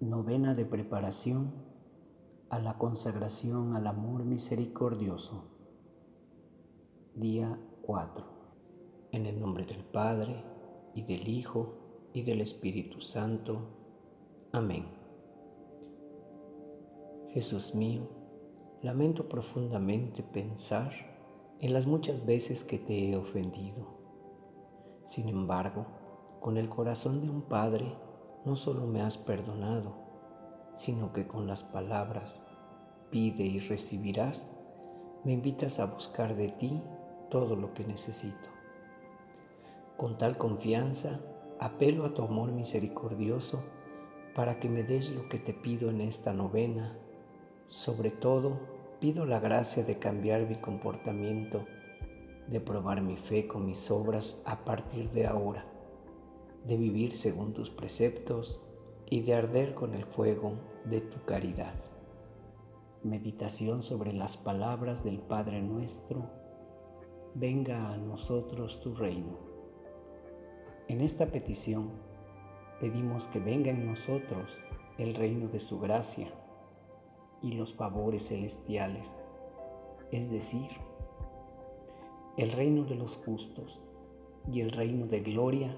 Novena de preparación a la consagración al amor misericordioso. Día 4. En el nombre del Padre, y del Hijo, y del Espíritu Santo. Amén. Jesús mío, lamento profundamente pensar en las muchas veces que te he ofendido. Sin embargo, con el corazón de un Padre, no solo me has perdonado, sino que con las palabras pide y recibirás, me invitas a buscar de ti todo lo que necesito. Con tal confianza, apelo a tu amor misericordioso para que me des lo que te pido en esta novena. Sobre todo, pido la gracia de cambiar mi comportamiento, de probar mi fe con mis obras a partir de ahora de vivir según tus preceptos y de arder con el fuego de tu caridad. Meditación sobre las palabras del Padre nuestro. Venga a nosotros tu reino. En esta petición pedimos que venga en nosotros el reino de su gracia y los favores celestiales, es decir, el reino de los justos y el reino de gloria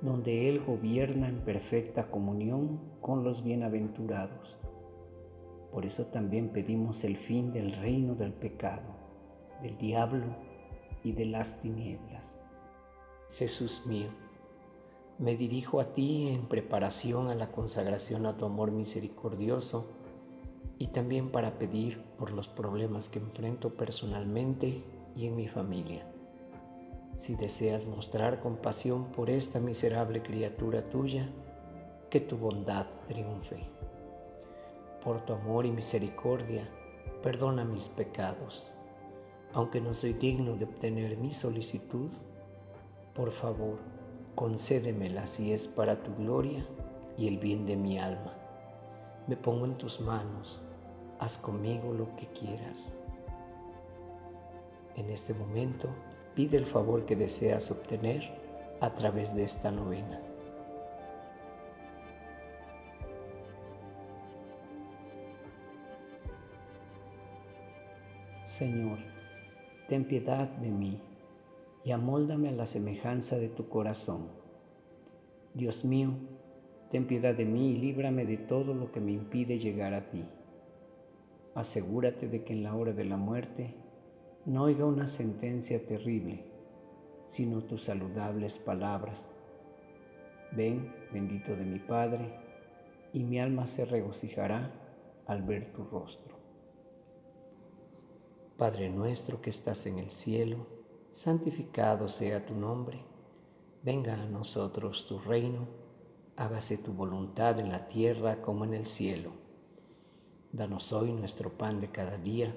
donde Él gobierna en perfecta comunión con los bienaventurados. Por eso también pedimos el fin del reino del pecado, del diablo y de las tinieblas. Jesús mío, me dirijo a ti en preparación a la consagración a tu amor misericordioso y también para pedir por los problemas que enfrento personalmente y en mi familia si deseas mostrar compasión por esta miserable criatura tuya, que tu bondad triunfe. Por tu amor y misericordia, perdona mis pecados. Aunque no soy digno de obtener mi solicitud, por favor, concédemela si es para tu gloria y el bien de mi alma. Me pongo en tus manos, haz conmigo lo que quieras. En este momento, pide el favor que deseas obtener a través de esta novena. Señor, ten piedad de mí y amóldame a la semejanza de tu corazón. Dios mío, ten piedad de mí y líbrame de todo lo que me impide llegar a ti. Asegúrate de que en la hora de la muerte no oiga una sentencia terrible, sino tus saludables palabras. Ven, bendito de mi Padre, y mi alma se regocijará al ver tu rostro. Padre nuestro que estás en el cielo, santificado sea tu nombre, venga a nosotros tu reino, hágase tu voluntad en la tierra como en el cielo. Danos hoy nuestro pan de cada día